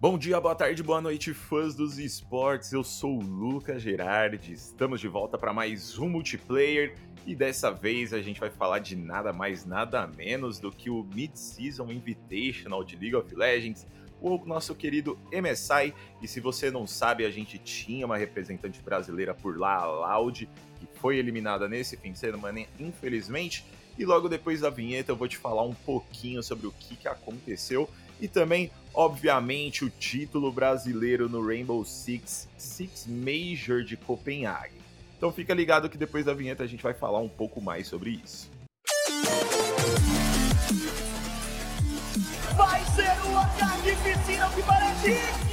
Bom dia, boa tarde, boa noite, fãs dos esportes. Eu sou o Lucas Gerardi. Estamos de volta para mais um multiplayer e dessa vez a gente vai falar de nada mais, nada menos do que o Mid-Season Invitational de League of Legends, o nosso querido MSI. E se você não sabe, a gente tinha uma representante brasileira por lá, a Loud, que foi eliminada nesse fim de semana, infelizmente. E logo depois da vinheta eu vou te falar um pouquinho sobre o que, que aconteceu e também, obviamente, o título brasileiro no Rainbow Six Six Major de Copenhague. Então fica ligado que depois da vinheta a gente vai falar um pouco mais sobre isso. Vai ser uma carnificina que parece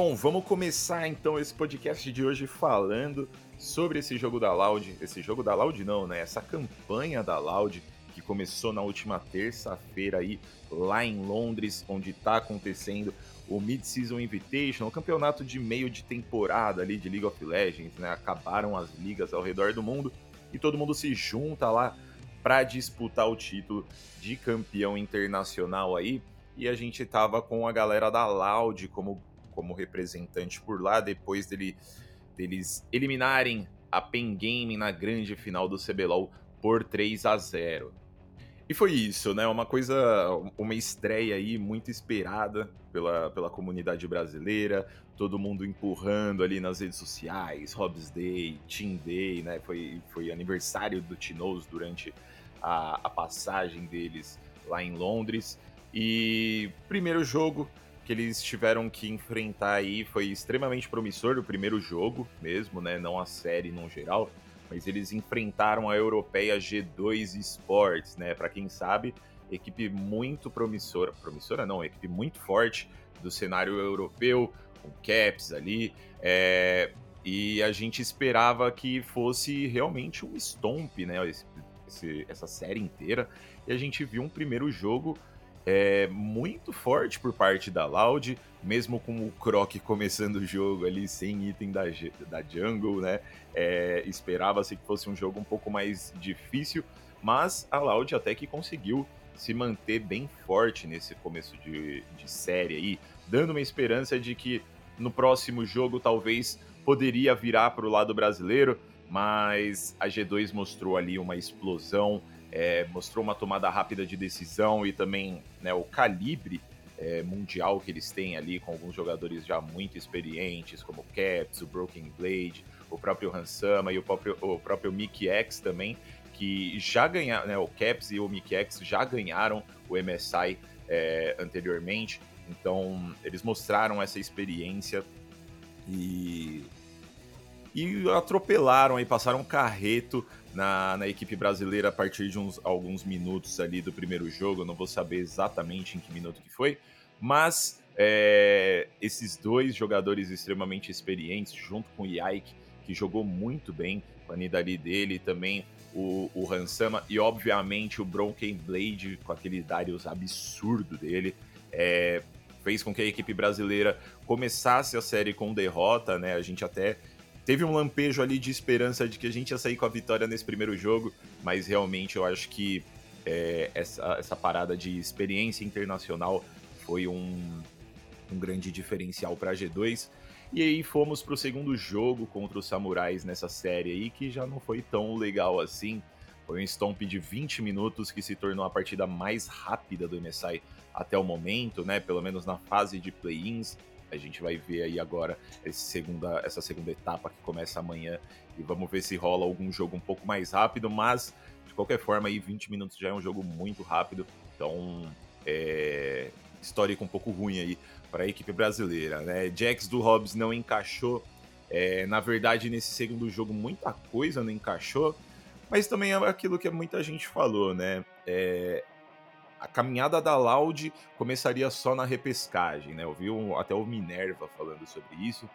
Bom, vamos começar então esse podcast de hoje falando sobre esse jogo da Loud. Esse jogo da Loud não, né? Essa campanha da Loud que começou na última terça-feira aí lá em Londres, onde está acontecendo o Mid-Season Invitation, o campeonato de meio de temporada ali de League of Legends, né? Acabaram as ligas ao redor do mundo e todo mundo se junta lá para disputar o título de campeão internacional aí. E a gente tava com a galera da Loud como como representante por lá, depois dele, deles eliminarem a Pen Game na grande final do CBLOL por 3 a 0. E foi isso, né? Uma coisa, uma estreia aí muito esperada pela, pela comunidade brasileira, todo mundo empurrando ali nas redes sociais, Hobbs Day, Team Day, né? Foi, foi aniversário do Tinoz durante a, a passagem deles lá em Londres. E primeiro jogo, que eles tiveram que enfrentar aí foi extremamente promissor o primeiro jogo mesmo, né? Não a série no geral, mas eles enfrentaram a europeia G2 Sports, né? Para quem sabe, equipe muito promissora, promissora não, equipe muito forte do cenário europeu, com caps ali, é, e a gente esperava que fosse realmente um stomp, né? Esse, esse, essa série inteira, e a gente viu um primeiro jogo é muito forte por parte da Loud, mesmo com o Croc começando o jogo ali sem item da, da Jungle, né? É, Esperava-se que fosse um jogo um pouco mais difícil, mas a Loud até que conseguiu se manter bem forte nesse começo de, de série aí, dando uma esperança de que no próximo jogo talvez poderia virar para o lado brasileiro, mas a G2 mostrou ali uma explosão é, mostrou uma tomada rápida de decisão e também né, o calibre é, mundial que eles têm ali, com alguns jogadores já muito experientes, como o Caps, o Broken Blade, o próprio Hansama e o próprio, o próprio Mickey X também, que já ganharam, né, o Caps e o Mickey X já ganharam o MSI é, anteriormente, então eles mostraram essa experiência e e atropelaram aí, passaram um carreto na, na equipe brasileira a partir de uns, alguns minutos ali do primeiro jogo. Eu não vou saber exatamente em que minuto que foi, mas é, esses dois jogadores extremamente experientes, junto com o Yaik, que jogou muito bem a Nidali dele, também o, o Hansama, e obviamente o Broken Blade com aquele Darius absurdo dele, é, fez com que a equipe brasileira começasse a série com derrota, né? A gente até teve um lampejo ali de esperança de que a gente ia sair com a vitória nesse primeiro jogo, mas realmente eu acho que é, essa, essa parada de experiência internacional foi um, um grande diferencial para a G2. E aí fomos para o segundo jogo contra os Samurais nessa série aí, que já não foi tão legal assim. Foi um stomp de 20 minutos que se tornou a partida mais rápida do MSI até o momento, né? Pelo menos na fase de play-ins. A gente vai ver aí agora segunda, essa segunda etapa que começa amanhã e vamos ver se rola algum jogo um pouco mais rápido, mas de qualquer forma aí 20 minutos já é um jogo muito rápido, então é histórico um pouco ruim aí para a equipe brasileira, né? Jax do Hobbs não encaixou, é, na verdade nesse segundo jogo muita coisa não encaixou, mas também é aquilo que muita gente falou, né? É, a caminhada da Loud começaria só na repescagem, né? Eu vi até o Minerva falando sobre isso.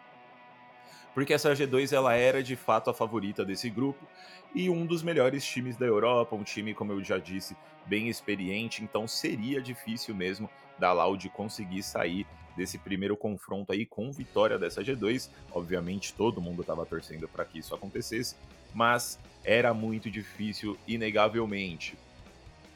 porque essa G2 ela era de fato a favorita desse grupo e um dos melhores times da Europa, um time, como eu já disse, bem experiente, então seria difícil mesmo da Loud conseguir sair desse primeiro confronto aí com vitória dessa G2. Obviamente todo mundo estava torcendo para que isso acontecesse, mas era muito difícil, inegavelmente.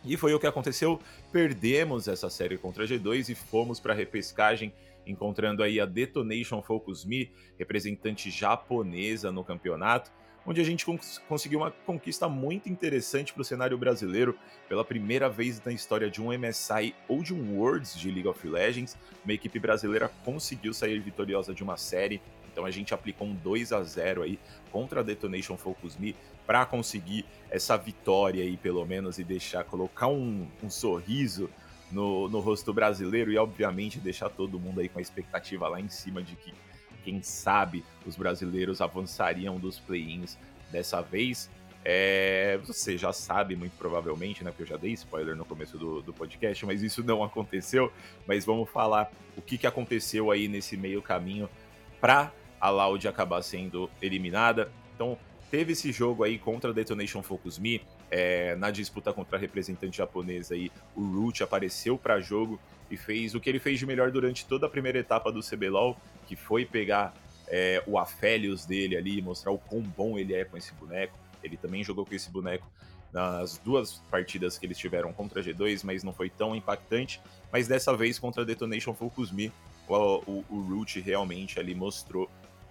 E foi o que aconteceu. Perdemos essa série contra a G2 e fomos para a repescagem, encontrando aí a Detonation Focus Me, representante japonesa no campeonato, onde a gente cons conseguiu uma conquista muito interessante para o cenário brasileiro. Pela primeira vez na história de um MSI ou de um Worlds de League of Legends, uma equipe brasileira conseguiu sair vitoriosa de uma série. Então a gente aplicou um 2 a 0 aí contra a Detonation Focus Me para conseguir essa vitória aí, pelo menos, e deixar, colocar um, um sorriso no, no rosto brasileiro e, obviamente, deixar todo mundo aí com a expectativa lá em cima de que, quem sabe, os brasileiros avançariam dos play-ins dessa vez. É, você já sabe, muito provavelmente, né? Porque eu já dei spoiler no começo do, do podcast, mas isso não aconteceu. Mas vamos falar o que, que aconteceu aí nesse meio caminho para a Loud acabar sendo eliminada. Então, teve esse jogo aí contra a Detonation Focus Me, é, na disputa contra a representante japonesa aí, o Root apareceu para jogo e fez o que ele fez de melhor durante toda a primeira etapa do CBLOL, que foi pegar é, o Aphelios dele ali e mostrar o quão bom ele é com esse boneco. Ele também jogou com esse boneco nas duas partidas que eles tiveram contra a G2, mas não foi tão impactante. Mas dessa vez contra a Detonation Focus Me, o, o, o Root realmente ali mostrou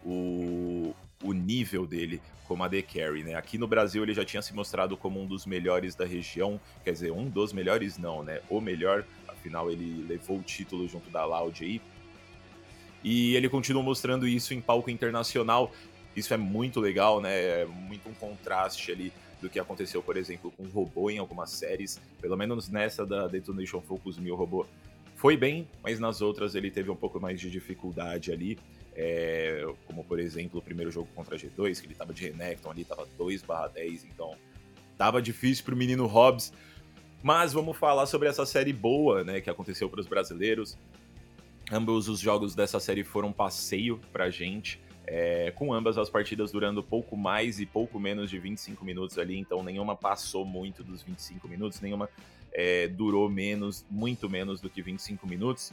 o, o nível dele como AD Carry, né? Aqui no Brasil ele já tinha se mostrado como um dos melhores da região, quer dizer, um dos melhores não, né? O melhor, afinal ele levou o título junto da Loud aí. E ele continua mostrando isso em palco internacional. Isso é muito legal, né? É muito um contraste ali do que aconteceu, por exemplo, com o robô em algumas séries. Pelo menos nessa da Detonation Focus o robô foi bem, mas nas outras ele teve um pouco mais de dificuldade ali. É, como por exemplo o primeiro jogo contra a G2, que ele tava de Renekton ali, tava 2 10, então tava difícil pro menino Hobbs. Mas vamos falar sobre essa série boa, né, que aconteceu para os brasileiros. Ambos os jogos dessa série foram passeio pra gente, é, com ambas as partidas durando pouco mais e pouco menos de 25 minutos ali, então nenhuma passou muito dos 25 minutos, nenhuma é, durou menos, muito menos do que 25 minutos.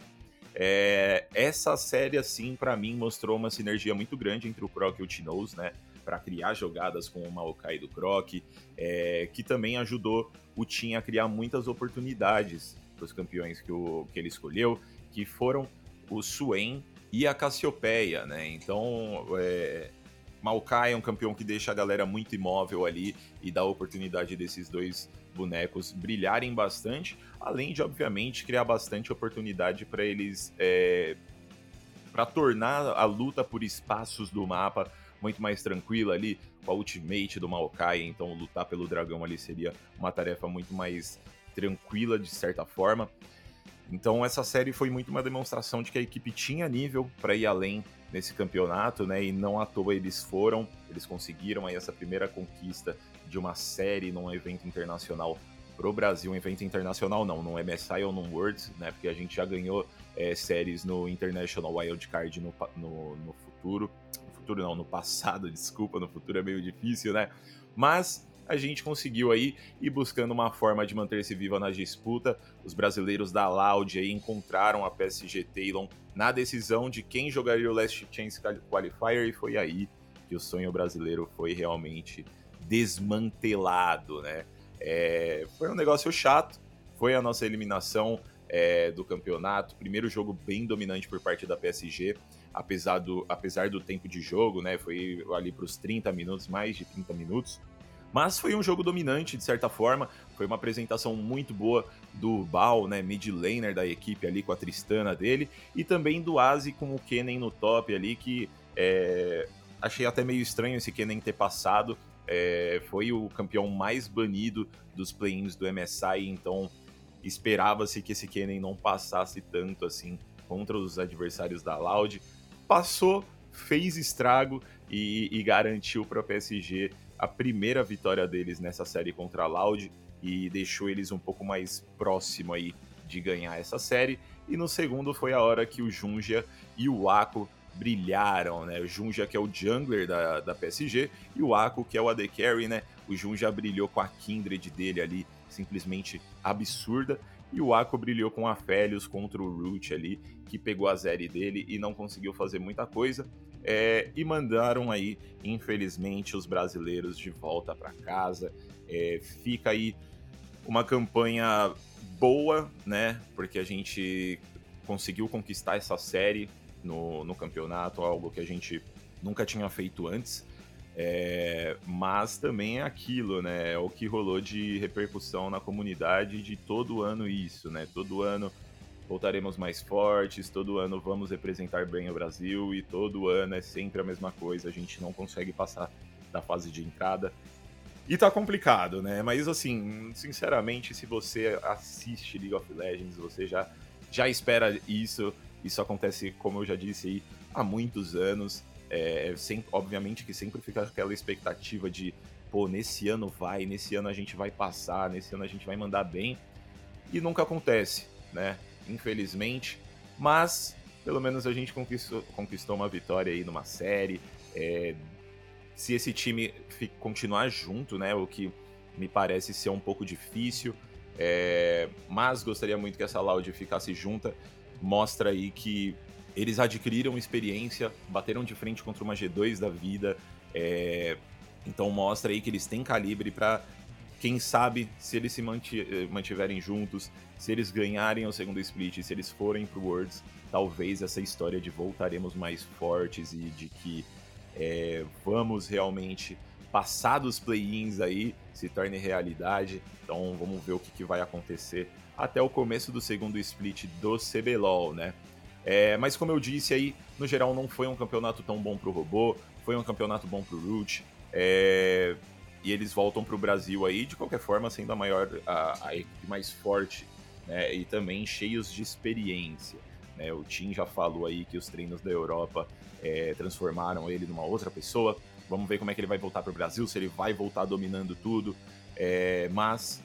É, essa série, assim, para mim, mostrou uma sinergia muito grande entre o Croc e o Tinoz, né? Para criar jogadas com o Maokai do Croc, é, que também ajudou o Tim a criar muitas oportunidades para os campeões que, o, que ele escolheu, que foram o Suen e a Cassiopeia, né? Então, é, Maokai é um campeão que deixa a galera muito imóvel ali e dá a oportunidade desses dois bonecos brilharem bastante, além de, obviamente, criar bastante oportunidade para eles. É, para tornar a luta por espaços do mapa muito mais tranquila ali, com a ultimate do Maokai, então lutar pelo dragão ali seria uma tarefa muito mais tranquila de certa forma. Então essa série foi muito uma demonstração de que a equipe tinha nível para ir além nesse campeonato, né? E não à toa eles foram, eles conseguiram aí essa primeira conquista de uma série num evento internacional pro Brasil, um evento internacional não, num MSI ou num Worlds, né? Porque a gente já ganhou é, séries no International Wildcard no, no, no futuro. No futuro não, no passado, desculpa, no futuro é meio difícil, né? Mas a gente conseguiu aí ir buscando uma forma de manter-se viva na disputa. Os brasileiros da Loud aí encontraram a PSG Talon na decisão de quem jogaria o Last Chance Qualifier e foi aí que o sonho brasileiro foi realmente desmantelado, né? É, foi um negócio chato, foi a nossa eliminação é, do campeonato, primeiro jogo bem dominante por parte da PSG, apesar do, apesar do tempo de jogo, né? Foi ali para os 30 minutos, mais de 30 minutos. Mas foi um jogo dominante, de certa forma. Foi uma apresentação muito boa do Bal, né, mid laner da equipe ali com a Tristana dele. E também do Azi com o Kennen no top ali, que é, achei até meio estranho esse Kennen ter passado. É, foi o campeão mais banido dos play-ins do MSI, então esperava-se que esse Kennen não passasse tanto assim contra os adversários da Loud. Passou, fez estrago e, e garantiu para o PSG a primeira vitória deles nessa série contra a Loud e deixou eles um pouco mais próximo aí de ganhar essa série. E no segundo foi a hora que o Junja e o Ako brilharam, né? O Junja, que é o jungler da, da PSG, e o Ako, que é o AD Carry, né? O Junja brilhou com a Kindred dele ali, simplesmente absurda. E o Ako brilhou com a Felios contra o Root ali, que pegou a série dele e não conseguiu fazer muita coisa. É, e mandaram aí, infelizmente, os brasileiros de volta para casa. É, fica aí uma campanha boa, né? Porque a gente conseguiu conquistar essa série no, no campeonato, algo que a gente nunca tinha feito antes. É, mas também é aquilo, né? É o que rolou de repercussão na comunidade de todo ano isso, né? Todo ano voltaremos mais fortes, todo ano vamos representar bem o Brasil e todo ano é sempre a mesma coisa, a gente não consegue passar da fase de entrada. E tá complicado, né? Mas assim, sinceramente, se você assiste League of Legends, você já, já espera isso. Isso acontece, como eu já disse aí, há muitos anos. É, sem, obviamente que sempre fica aquela expectativa de, pô, nesse ano vai, nesse ano a gente vai passar, nesse ano a gente vai mandar bem. E nunca acontece, né? Infelizmente. Mas, pelo menos a gente conquistou, conquistou uma vitória aí numa série. É, se esse time continuar junto, né? O que me parece ser um pouco difícil. É, mas gostaria muito que essa Loud ficasse junta. Mostra aí que eles adquiriram experiência, bateram de frente contra uma G2 da vida. É, então mostra aí que eles têm calibre para quem sabe se eles se mantiverem juntos, se eles ganharem o segundo split, se eles forem pro Worlds, talvez essa história de voltaremos mais fortes e de que é, vamos realmente passar dos play-ins aí, se torne realidade. Então vamos ver o que, que, vai acontecer até o começo do segundo split do CBLOL, né? É, mas como eu disse aí, no geral não foi um campeonato tão bom pro robô, foi um campeonato bom pro Root. É, e eles voltam pro Brasil aí, de qualquer forma, sendo a maior, a, a equipe mais forte, né? E também cheios de experiência. Né? O Tim já falou aí que os treinos da Europa é, transformaram ele numa outra pessoa. Vamos ver como é que ele vai voltar para o Brasil, se ele vai voltar dominando tudo. É, mas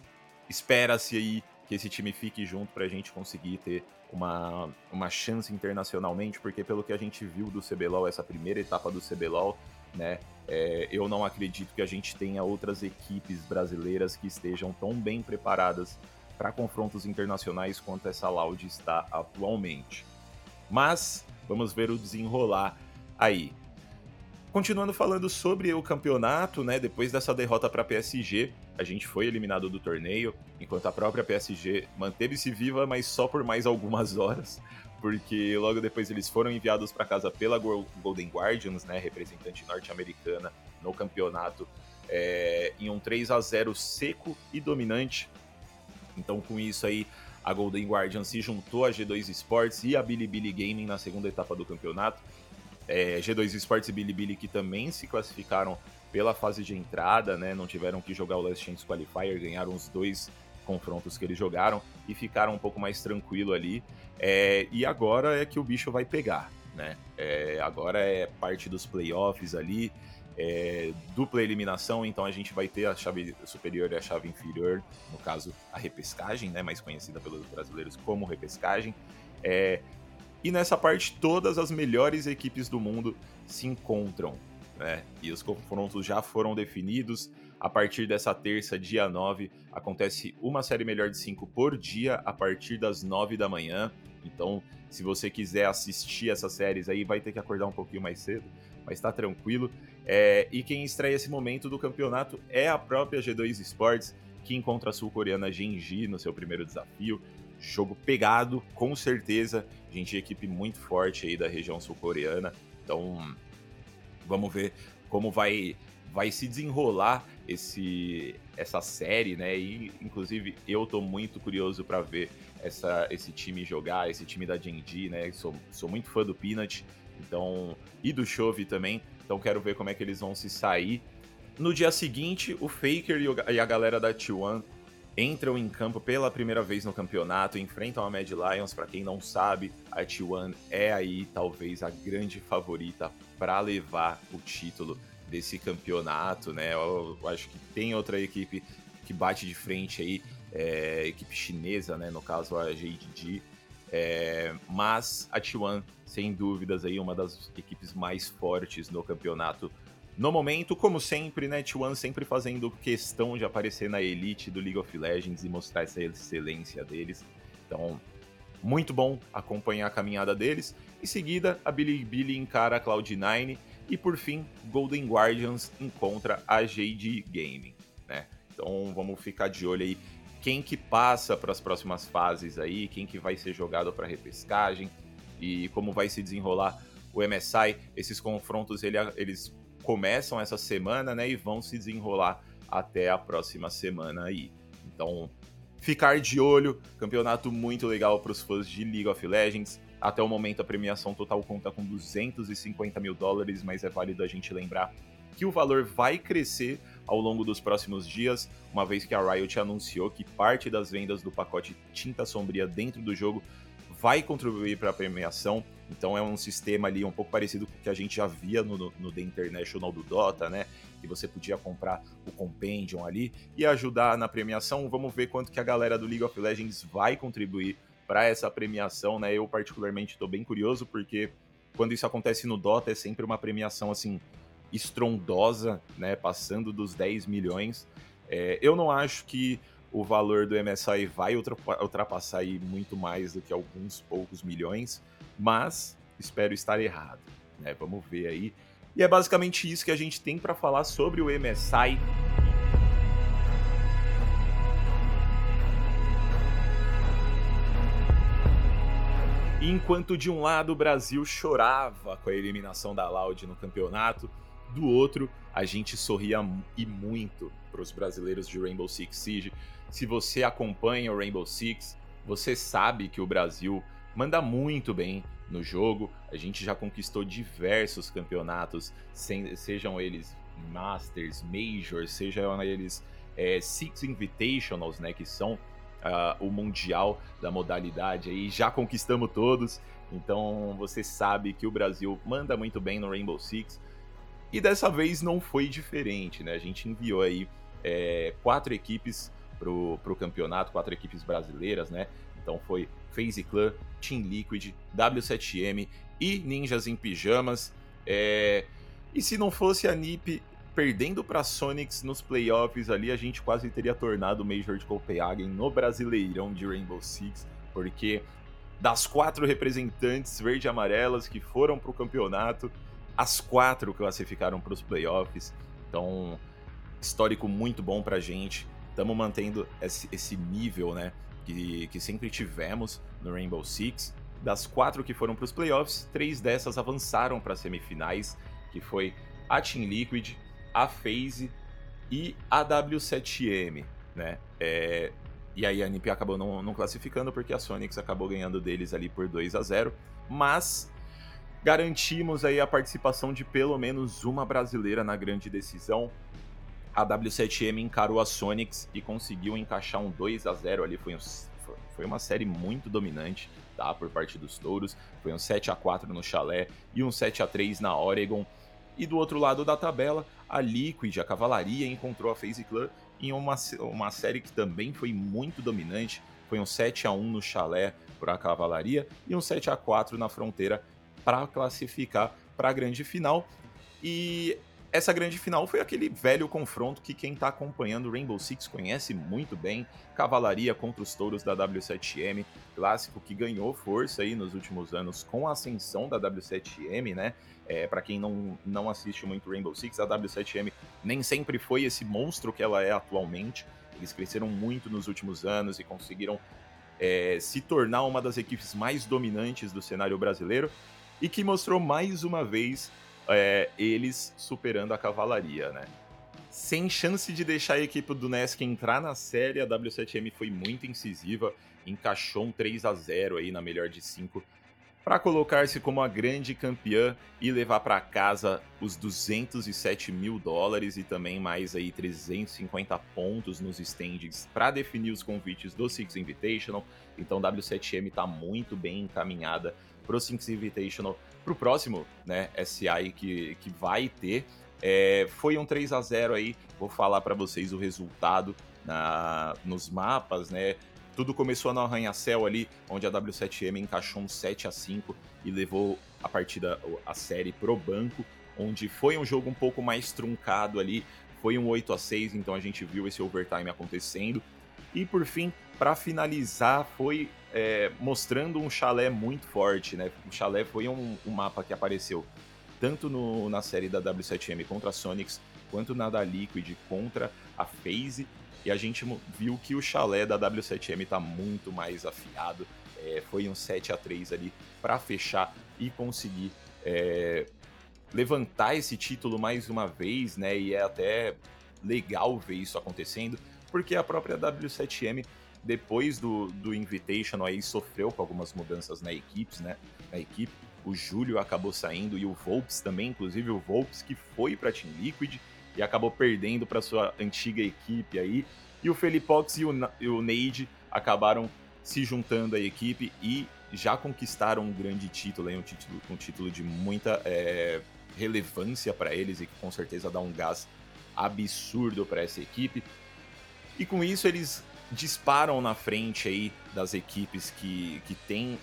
espera-se aí que esse time fique junto para a gente conseguir ter uma, uma chance internacionalmente, porque pelo que a gente viu do CBLOL, essa primeira etapa do CBLOL, né, é, eu não acredito que a gente tenha outras equipes brasileiras que estejam tão bem preparadas para confrontos internacionais quanto essa Loud está atualmente. Mas vamos ver o desenrolar aí. Continuando falando sobre o campeonato, né? Depois dessa derrota para a PSG, a gente foi eliminado do torneio, enquanto a própria PSG manteve-se viva, mas só por mais algumas horas, porque logo depois eles foram enviados para casa pela Golden Guardians, né? Representante norte-americana no campeonato, é, em um 3 a 0 seco e dominante. Então, com isso aí, a Golden Guardian se juntou a G2 Sports e a Bilibili Gaming na segunda etapa do campeonato. É, G2 Sports e Bilibili que também se classificaram pela fase de entrada, né? Não tiveram que jogar o Last Chance Qualifier, ganharam os dois confrontos que eles jogaram e ficaram um pouco mais tranquilo ali. É, e agora é que o bicho vai pegar, né? É, agora é parte dos playoffs ali é, dupla eliminação, então a gente vai ter a chave superior e a chave inferior, no caso a repescagem, né, mais conhecida pelos brasileiros como repescagem. É, e nessa parte todas as melhores equipes do mundo se encontram, né? E os confrontos já foram definidos. A partir dessa terça, dia 9, acontece uma série melhor de 5 por dia a partir das 9 da manhã. Então, se você quiser assistir essas séries aí, vai ter que acordar um pouquinho mais cedo, mas tá tranquilo. É, e quem estreia esse momento do campeonato é a própria G2 Sports, que encontra a sul-coreana Genji no seu primeiro desafio. Jogo pegado, com certeza. Genji é equipe muito forte aí da região sul-coreana. Então, vamos ver como vai, vai se desenrolar esse, essa série, né? E, inclusive, eu tô muito curioso para ver essa, esse time jogar, esse time da Genji, né? Sou, sou muito fã do Peanut, então, e do Chove também. Então quero ver como é que eles vão se sair. No dia seguinte, o Faker e a galera da T1 entram em campo pela primeira vez no campeonato, enfrentam a Mad Lions. Para quem não sabe, a T1 é aí talvez a grande favorita para levar o título desse campeonato, né? Eu, acho que tem outra equipe que bate de frente aí, é, equipe chinesa, né? No caso a JDG, É, mas a T1, sem dúvidas, aí uma das equipes mais fortes no campeonato no momento, como sempre, né, T1 sempre fazendo questão de aparecer na elite do League of Legends e mostrar essa excelência deles. Então, muito bom acompanhar a caminhada deles. Em seguida, a Bilibili encara a Cloud9 e por fim, Golden Guardians encontra a JD Gaming, né? Então, vamos ficar de olho aí quem que passa para as próximas fases aí, quem que vai ser jogado para repescagem e como vai se desenrolar o MSI. Esses confrontos ele, eles começam essa semana, né, e vão se desenrolar até a próxima semana aí. Então, ficar de olho, campeonato muito legal para os fãs de League of Legends. Até o momento a premiação total conta com 250 mil dólares, mas é válido a gente lembrar que o valor vai crescer ao longo dos próximos dias, uma vez que a Riot anunciou que parte das vendas do pacote Tinta Sombria dentro do jogo vai contribuir para a premiação. Então é um sistema ali um pouco parecido com o que a gente já via no, no The International do Dota, né? Que você podia comprar o Compendium ali e ajudar na premiação. Vamos ver quanto que a galera do League of Legends vai contribuir para essa premiação, né? Eu particularmente estou bem curioso porque quando isso acontece no Dota é sempre uma premiação assim estrondosa, né? Passando dos 10 milhões. É, eu não acho que o valor do MSI vai ultrapassar aí muito mais do que alguns poucos milhões, mas espero estar errado, né? Vamos ver aí. E é basicamente isso que a gente tem para falar sobre o MSI. Enquanto de um lado o Brasil chorava com a eliminação da Loud no campeonato, do outro a gente sorria e muito para os brasileiros de Rainbow Six Siege, se você acompanha o Rainbow Six, você sabe que o Brasil manda muito bem no jogo. A gente já conquistou diversos campeonatos, sejam eles Masters, Majors, sejam eles é, Six Invitationals, né, que são uh, o mundial da modalidade aí. Já conquistamos todos, então você sabe que o Brasil manda muito bem no Rainbow Six. E dessa vez não foi diferente, né? A gente enviou aí é, quatro equipes pro, pro campeonato, quatro equipes brasileiras, né? Então foi FaZe Clan, Team Liquid, W7M e Ninjas em Pijamas. É... E se não fosse a NiP perdendo para Sonics nos playoffs ali, a gente quase teria tornado o Major de Copenhagen no Brasileirão de Rainbow Six, porque das quatro representantes verde e amarelas que foram para o campeonato, as quatro classificaram para os playoffs. Então, histórico muito bom para a gente estamos mantendo esse, esse, nível, né? Que, que sempre tivemos no Rainbow Six. Das quatro que foram para os playoffs, três dessas avançaram para as semifinais, que foi a Team Liquid, a FaZe e a W7M, né? É, e aí a NiP acabou não, não, classificando porque a Sonics acabou ganhando deles ali por 2 a 0 mas garantimos aí a participação de pelo menos uma brasileira na grande decisão a W7M encarou a Sonics e conseguiu encaixar um 2 a 0 ali. Foi, um, foi uma série muito dominante tá, por parte dos touros. Foi um 7 a 4 no Chalé e um 7 a 3 na Oregon. E do outro lado da tabela, a Liquid, a Cavalaria, encontrou a FaZe Clan em uma, uma série que também foi muito dominante. Foi um 7 a 1 no Chalé para a Cavalaria e um 7 a 4 na Fronteira para classificar para a grande final. E essa grande final foi aquele velho confronto que quem está acompanhando Rainbow Six conhece muito bem. Cavalaria contra os touros da W7M, clássico que ganhou força aí nos últimos anos com a ascensão da W7M, né? É, para quem não, não assiste muito Rainbow Six, a W7M nem sempre foi esse monstro que ela é atualmente. Eles cresceram muito nos últimos anos e conseguiram é, se tornar uma das equipes mais dominantes do cenário brasileiro e que mostrou mais uma vez é, eles superando a cavalaria, né? Sem chance de deixar a equipe do Nesk entrar na série, a W7M foi muito incisiva, encaixou um 3 a 0 aí na melhor de 5 para colocar-se como a grande campeã e levar para casa os 207 mil dólares e também mais aí 350 pontos nos standings para definir os convites do Six Invitational. Então W7M está muito bem encaminhada para o Six Invitational para o próximo né, SI que, que vai ter. É, foi um 3 a 0 aí, vou falar para vocês o resultado na, nos mapas, né? Tudo começou no arranha-céu ali, onde a W7M encaixou um 7 a 5 e levou a partida, a série pro banco, onde foi um jogo um pouco mais truncado ali, foi um 8 a 6 então a gente viu esse overtime acontecendo. E por fim, para finalizar, foi é, mostrando um chalé muito forte, né? O chalé foi um, um mapa que apareceu tanto no, na série da W7M contra a Sonics, quanto na da Liquid contra a FaZe. E a gente viu que o chalé da W7M está muito mais afiado. É, foi um 7 a 3 ali para fechar e conseguir é, levantar esse título mais uma vez, né? E é até legal ver isso acontecendo, porque a própria W7M, depois do, do Invitational, aí sofreu com algumas mudanças na equipe, né? Na equipe. O Júlio acabou saindo e o Volps também, inclusive o Volps que foi para Team Liquid e acabou perdendo para sua antiga equipe aí. E o Felipox e o, o Neide acabaram se juntando à equipe e já conquistaram um grande título, um título, um título de muita é, relevância para eles e que com certeza dá um gás absurdo para essa equipe. E com isso eles disparam na frente aí das equipes que, que têm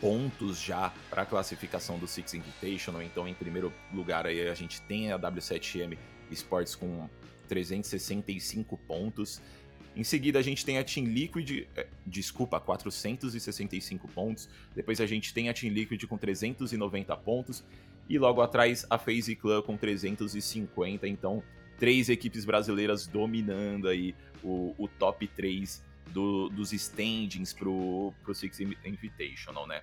pontos já para a classificação do Six Invitational. Então, em primeiro lugar aí a gente tem a W7M Sports com 365 pontos. Em seguida, a gente tem a Team Liquid, eh, desculpa, 465 pontos. Depois a gente tem a Team Liquid com 390 pontos. E logo atrás, a FaZe Clan com 350. Então, três equipes brasileiras dominando aí o, o top 3 do, dos standings pro, pro Six Invitational, né?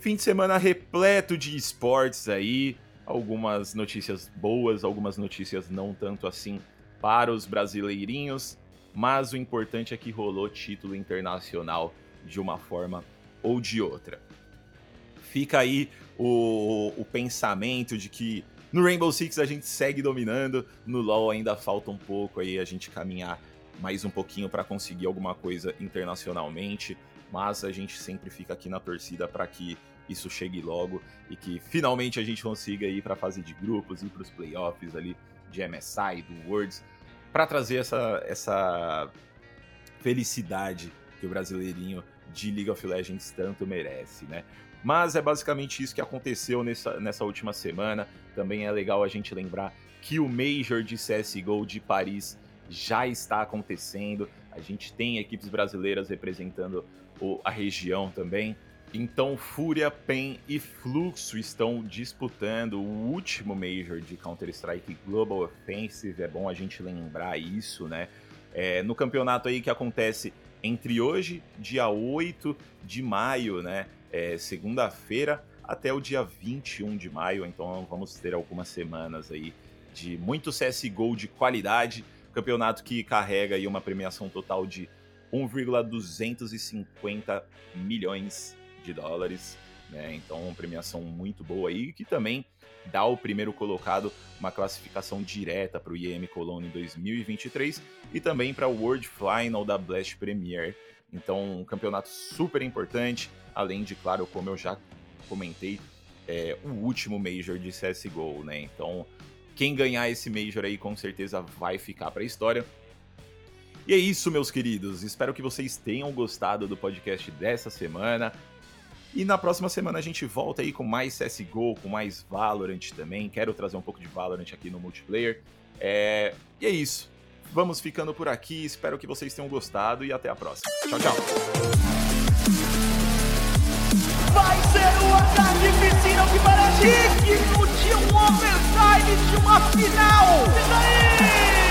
Fim de semana repleto de esportes aí. Algumas notícias boas, algumas notícias não tanto assim para os brasileirinhos mas o importante é que rolou título internacional de uma forma ou de outra. Fica aí o, o pensamento de que no Rainbow Six a gente segue dominando, no LoL ainda falta um pouco aí a gente caminhar mais um pouquinho para conseguir alguma coisa internacionalmente, mas a gente sempre fica aqui na torcida para que isso chegue logo e que finalmente a gente consiga ir para a fase de grupos, ir para os playoffs ali de MSI, do Worlds, para trazer essa, essa felicidade que o brasileirinho de League of Legends tanto merece, né? Mas é basicamente isso que aconteceu nessa, nessa última semana. Também é legal a gente lembrar que o Major de CSGO de Paris já está acontecendo. A gente tem equipes brasileiras representando o, a região também. Então, Fúria, PEN e Fluxo estão disputando o último Major de Counter-Strike Global Offensive. É bom a gente lembrar isso, né? É, no campeonato aí que acontece entre hoje, dia 8 de maio, né? É, Segunda-feira, até o dia 21 de maio. Então, vamos ter algumas semanas aí de muito CSGO de qualidade. Campeonato que carrega aí uma premiação total de 1,250 milhões de dólares, né? Então, uma premiação muito boa aí, que também dá ao primeiro colocado uma classificação direta para o IEM Cologne 2023 e também para o World Final da Blast Premier. Então, um campeonato super importante, além de, claro, como eu já comentei, é, o último Major de CSGO, né? Então, quem ganhar esse Major aí com certeza vai ficar para a história. E é isso, meus queridos. Espero que vocês tenham gostado do podcast dessa semana. E na próxima semana a gente volta aí com mais CSGO, com mais Valorant também. Quero trazer um pouco de Valorant aqui no multiplayer. É... E é isso. Vamos ficando por aqui. Espero que vocês tenham gostado e até a próxima. Tchau, tchau. Vai ser uma tarde piscina que parece digno de um overtime de uma final.